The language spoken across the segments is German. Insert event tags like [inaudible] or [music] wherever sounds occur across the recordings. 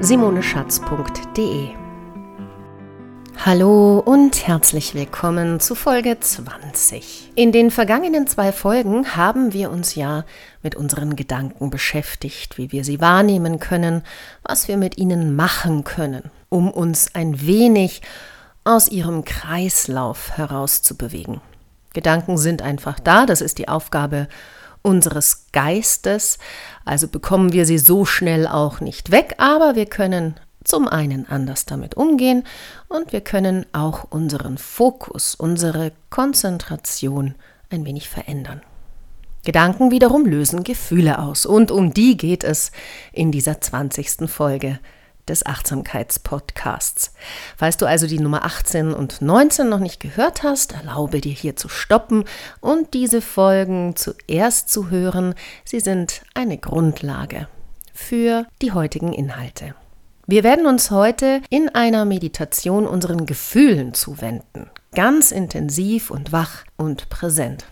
www.simoneschatz.de. Hallo und herzlich willkommen zu Folge 20. In den vergangenen zwei Folgen haben wir uns ja mit unseren Gedanken beschäftigt, wie wir sie wahrnehmen können, was wir mit ihnen machen können, um uns ein wenig aus ihrem Kreislauf herauszubewegen. Gedanken sind einfach da, das ist die Aufgabe unseres Geistes, also bekommen wir sie so schnell auch nicht weg, aber wir können zum einen anders damit umgehen und wir können auch unseren Fokus, unsere Konzentration ein wenig verändern. Gedanken wiederum lösen Gefühle aus und um die geht es in dieser 20. Folge des Achtsamkeitspodcasts. Falls du also die Nummer 18 und 19 noch nicht gehört hast, erlaube dir hier zu stoppen und diese Folgen zuerst zu hören. Sie sind eine Grundlage für die heutigen Inhalte. Wir werden uns heute in einer Meditation unseren Gefühlen zuwenden, ganz intensiv und wach und präsent.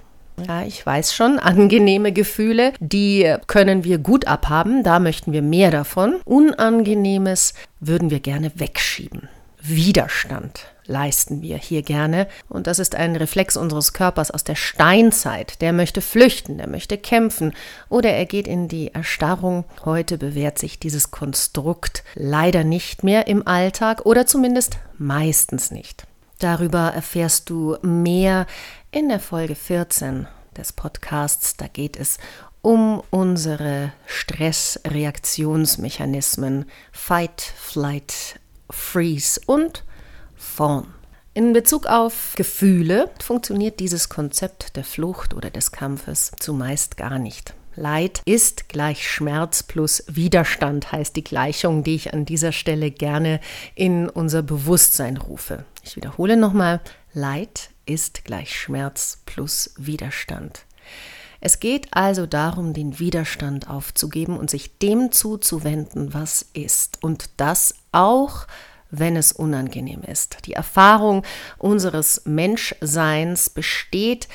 Ja, ich weiß schon, [laughs] angenehme Gefühle, die können wir gut abhaben, da möchten wir mehr davon. Unangenehmes würden wir gerne wegschieben. Widerstand leisten wir hier gerne. Und das ist ein Reflex unseres Körpers aus der Steinzeit. Der möchte flüchten, der möchte kämpfen oder er geht in die Erstarrung. Heute bewährt sich dieses Konstrukt leider nicht mehr im Alltag oder zumindest meistens nicht. Darüber erfährst du mehr in der Folge 14 des Podcasts. Da geht es um unsere Stressreaktionsmechanismen Fight, Flight, Freeze und Fawn. In Bezug auf Gefühle funktioniert dieses Konzept der Flucht oder des Kampfes zumeist gar nicht. Leid ist gleich Schmerz plus Widerstand, heißt die Gleichung, die ich an dieser Stelle gerne in unser Bewusstsein rufe. Ich wiederhole nochmal, Leid ist gleich Schmerz plus Widerstand. Es geht also darum, den Widerstand aufzugeben und sich dem zuzuwenden, was ist. Und das auch, wenn es unangenehm ist. Die Erfahrung unseres Menschseins besteht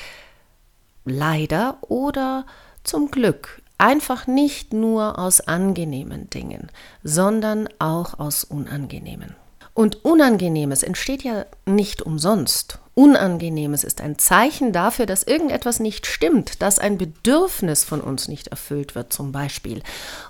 leider oder zum Glück einfach nicht nur aus angenehmen Dingen, sondern auch aus unangenehmen. Und Unangenehmes entsteht ja nicht umsonst. Unangenehmes ist ein Zeichen dafür, dass irgendetwas nicht stimmt, dass ein Bedürfnis von uns nicht erfüllt wird zum Beispiel.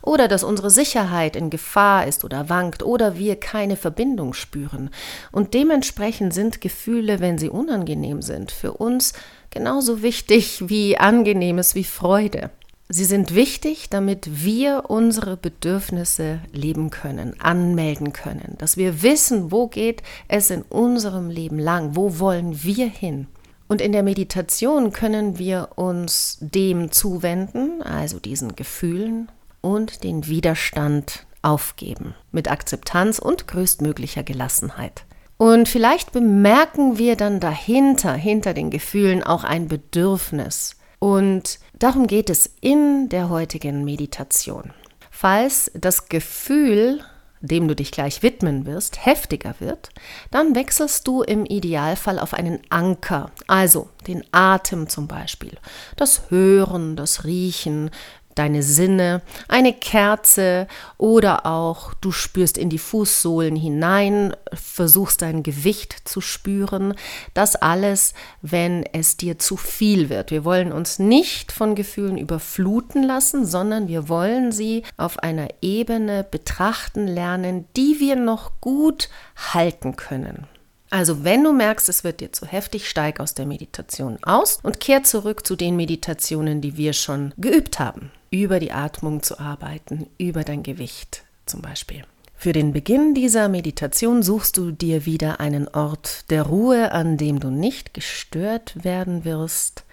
Oder dass unsere Sicherheit in Gefahr ist oder wankt oder wir keine Verbindung spüren. Und dementsprechend sind Gefühle, wenn sie unangenehm sind, für uns genauso wichtig wie angenehmes wie Freude. Sie sind wichtig, damit wir unsere Bedürfnisse leben können, anmelden können, dass wir wissen, wo geht es in unserem Leben lang, wo wollen wir hin. Und in der Meditation können wir uns dem zuwenden, also diesen Gefühlen und den Widerstand aufgeben, mit Akzeptanz und größtmöglicher Gelassenheit. Und vielleicht bemerken wir dann dahinter, hinter den Gefühlen auch ein Bedürfnis, und darum geht es in der heutigen Meditation. Falls das Gefühl, dem du dich gleich widmen wirst, heftiger wird, dann wechselst du im Idealfall auf einen Anker, also den Atem zum Beispiel, das Hören, das Riechen, deine Sinne, eine Kerze oder auch du spürst in die Fußsohlen hinein, versuchst dein Gewicht zu spüren. Das alles, wenn es dir zu viel wird. Wir wollen uns nicht von Gefühlen überfluten lassen, sondern wir wollen sie auf einer Ebene betrachten lernen, die wir noch gut halten können. Also wenn du merkst, es wird dir zu heftig, steig aus der Meditation aus und kehr zurück zu den Meditationen, die wir schon geübt haben über die Atmung zu arbeiten, über dein Gewicht zum Beispiel. Für den Beginn dieser Meditation suchst du dir wieder einen Ort der Ruhe, an dem du nicht gestört werden wirst.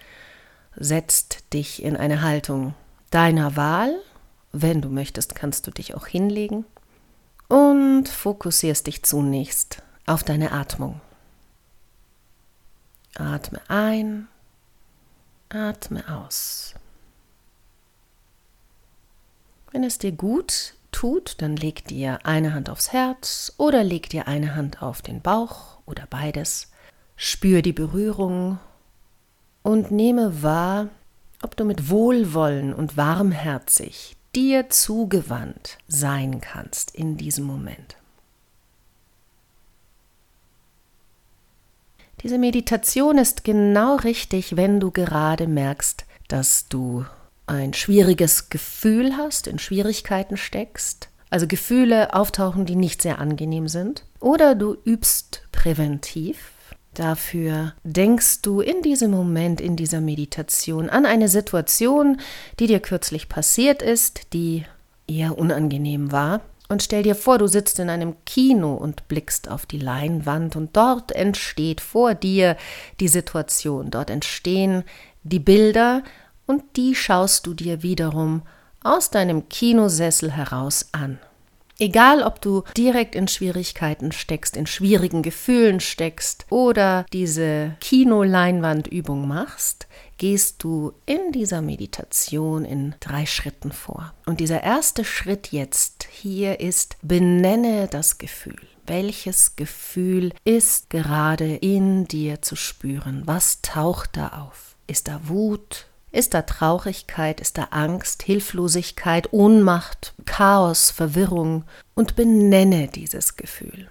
Setzt dich in eine Haltung deiner Wahl. Wenn du möchtest, kannst du dich auch hinlegen. und fokussierst dich zunächst auf deine Atmung. Atme ein, atme aus. Wenn es dir gut tut, dann leg dir eine Hand aufs Herz oder leg dir eine Hand auf den Bauch oder beides. Spür die Berührung und nehme wahr, ob du mit Wohlwollen und warmherzig dir zugewandt sein kannst in diesem Moment. Diese Meditation ist genau richtig, wenn du gerade merkst, dass du ein schwieriges Gefühl hast, in Schwierigkeiten steckst, also Gefühle auftauchen, die nicht sehr angenehm sind, oder du übst präventiv. Dafür denkst du in diesem Moment, in dieser Meditation an eine Situation, die dir kürzlich passiert ist, die eher unangenehm war. Und stell dir vor, du sitzt in einem Kino und blickst auf die Leinwand und dort entsteht vor dir die Situation, dort entstehen die Bilder und die schaust du dir wiederum aus deinem Kinosessel heraus an. Egal, ob du direkt in Schwierigkeiten steckst, in schwierigen Gefühlen steckst oder diese Kinoleinwandübung machst, gehst du in dieser Meditation in drei Schritten vor. Und dieser erste Schritt jetzt hier ist, benenne das Gefühl. Welches Gefühl ist gerade in dir zu spüren? Was taucht da auf? Ist da Wut? Ist da Traurigkeit, ist da Angst, Hilflosigkeit, Ohnmacht, Chaos, Verwirrung und benenne dieses Gefühl.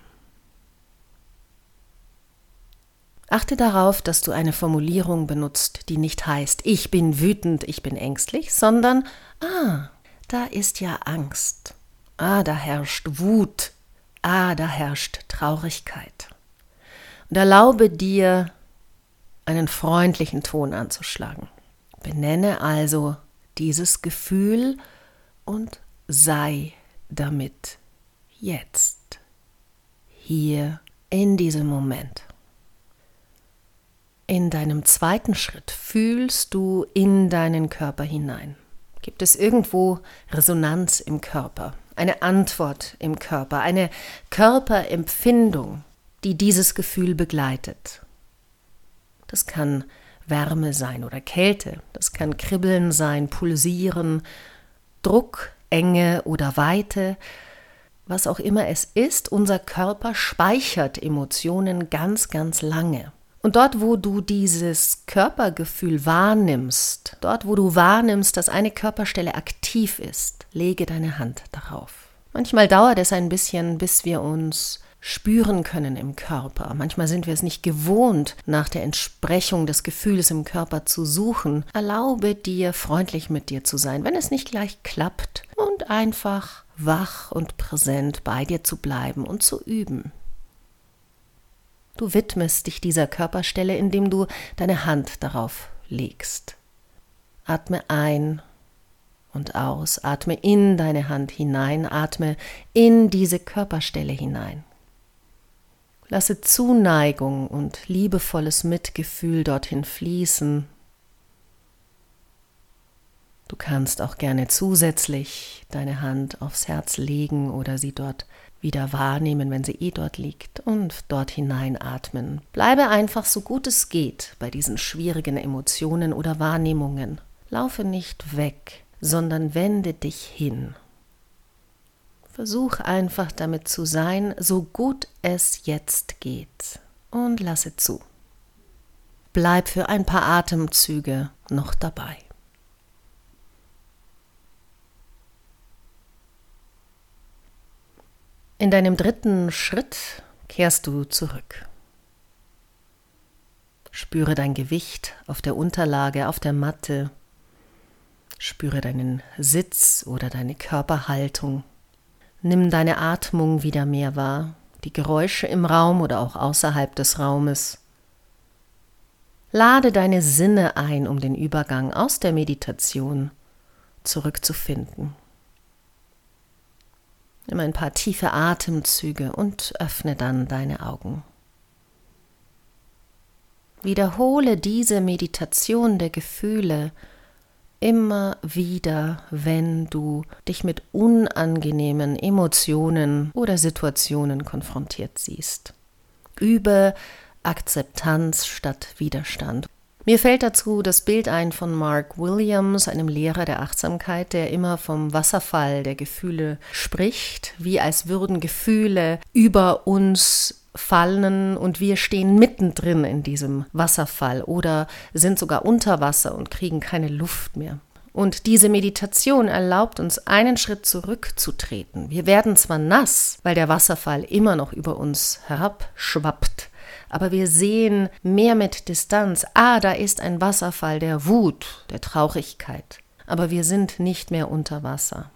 Achte darauf, dass du eine Formulierung benutzt, die nicht heißt, ich bin wütend, ich bin ängstlich, sondern, ah, da ist ja Angst, ah, da herrscht Wut, ah, da herrscht Traurigkeit. Und erlaube dir, einen freundlichen Ton anzuschlagen. Benenne also dieses Gefühl und sei damit jetzt, hier in diesem Moment. In deinem zweiten Schritt fühlst du in deinen Körper hinein. Gibt es irgendwo Resonanz im Körper, eine Antwort im Körper, eine Körperempfindung, die dieses Gefühl begleitet? Das kann Wärme sein oder Kälte. Das kann Kribbeln sein, Pulsieren, Druck, Enge oder Weite. Was auch immer es ist, unser Körper speichert Emotionen ganz, ganz lange. Und dort, wo du dieses Körpergefühl wahrnimmst, dort, wo du wahrnimmst, dass eine Körperstelle aktiv ist, lege deine Hand darauf. Manchmal dauert es ein bisschen, bis wir uns spüren können im Körper. Manchmal sind wir es nicht gewohnt, nach der Entsprechung des Gefühls im Körper zu suchen. Erlaube dir, freundlich mit dir zu sein, wenn es nicht gleich klappt, und einfach wach und präsent bei dir zu bleiben und zu üben. Du widmest dich dieser Körperstelle, indem du deine Hand darauf legst. Atme ein und aus, atme in deine Hand hinein, atme in diese Körperstelle hinein. Lasse Zuneigung und liebevolles Mitgefühl dorthin fließen. Du kannst auch gerne zusätzlich deine Hand aufs Herz legen oder sie dort wieder wahrnehmen, wenn sie eh dort liegt und dort hineinatmen. Bleibe einfach so gut es geht bei diesen schwierigen Emotionen oder Wahrnehmungen. Laufe nicht weg, sondern wende dich hin Versuch einfach damit zu sein, so gut es jetzt geht. Und lasse zu. Bleib für ein paar Atemzüge noch dabei. In deinem dritten Schritt kehrst du zurück. Spüre dein Gewicht auf der Unterlage, auf der Matte. Spüre deinen Sitz oder deine Körperhaltung. Nimm deine Atmung wieder mehr wahr, die Geräusche im Raum oder auch außerhalb des Raumes. Lade deine Sinne ein, um den Übergang aus der Meditation zurückzufinden. Nimm ein paar tiefe Atemzüge und öffne dann deine Augen. Wiederhole diese Meditation der Gefühle immer wieder, wenn du dich mit unangenehmen Emotionen oder Situationen konfrontiert siehst. Übe Akzeptanz statt Widerstand. Mir fällt dazu das Bild ein von Mark Williams, einem Lehrer der Achtsamkeit, der immer vom Wasserfall der Gefühle spricht, wie als würden Gefühle über uns fallen und wir stehen mittendrin in diesem Wasserfall oder sind sogar unter Wasser und kriegen keine Luft mehr. Und diese Meditation erlaubt uns, einen Schritt zurückzutreten. Wir werden zwar nass, weil der Wasserfall immer noch über uns herabschwappt, aber wir sehen mehr mit Distanz, ah, da ist ein Wasserfall der Wut, der Traurigkeit. Aber wir sind nicht mehr unter Wasser.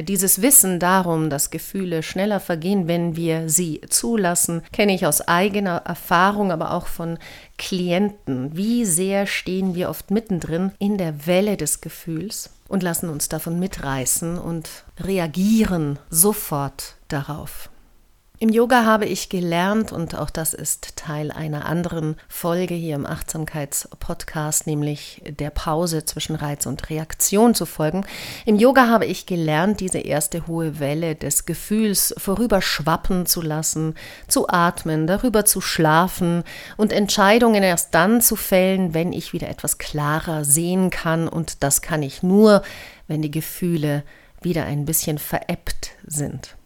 Dieses Wissen darum, dass Gefühle schneller vergehen, wenn wir sie zulassen, kenne ich aus eigener Erfahrung, aber auch von Klienten. Wie sehr stehen wir oft mittendrin in der Welle des Gefühls und lassen uns davon mitreißen und reagieren sofort darauf. Im Yoga habe ich gelernt, und auch das ist Teil einer anderen Folge hier im Achtsamkeitspodcast, nämlich der Pause zwischen Reiz und Reaktion zu folgen. Im Yoga habe ich gelernt, diese erste hohe Welle des Gefühls vorüberschwappen zu lassen, zu atmen, darüber zu schlafen und Entscheidungen erst dann zu fällen, wenn ich wieder etwas klarer sehen kann. Und das kann ich nur, wenn die Gefühle wieder ein bisschen veräppt sind.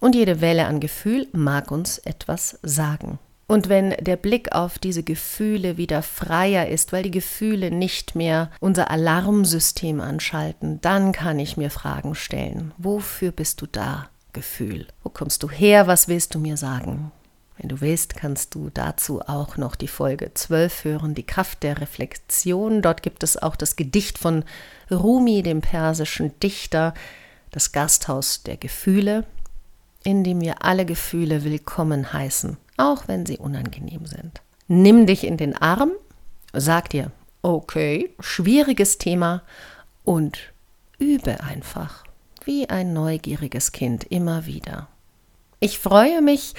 Und jede Welle an Gefühl mag uns etwas sagen. Und wenn der Blick auf diese Gefühle wieder freier ist, weil die Gefühle nicht mehr unser Alarmsystem anschalten, dann kann ich mir Fragen stellen. Wofür bist du da, Gefühl? Wo kommst du her? Was willst du mir sagen? Wenn du willst, kannst du dazu auch noch die Folge 12 hören, die Kraft der Reflexion. Dort gibt es auch das Gedicht von Rumi, dem persischen Dichter, das Gasthaus der Gefühle in dem wir alle Gefühle willkommen heißen, auch wenn sie unangenehm sind. Nimm dich in den Arm, sag dir, okay, schwieriges Thema und übe einfach, wie ein neugieriges Kind immer wieder. Ich freue mich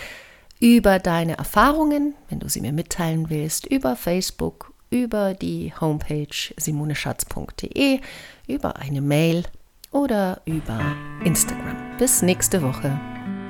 über deine Erfahrungen, wenn du sie mir mitteilen willst, über Facebook, über die Homepage simoneschatz.de, über eine Mail oder über Instagram. Bis nächste Woche.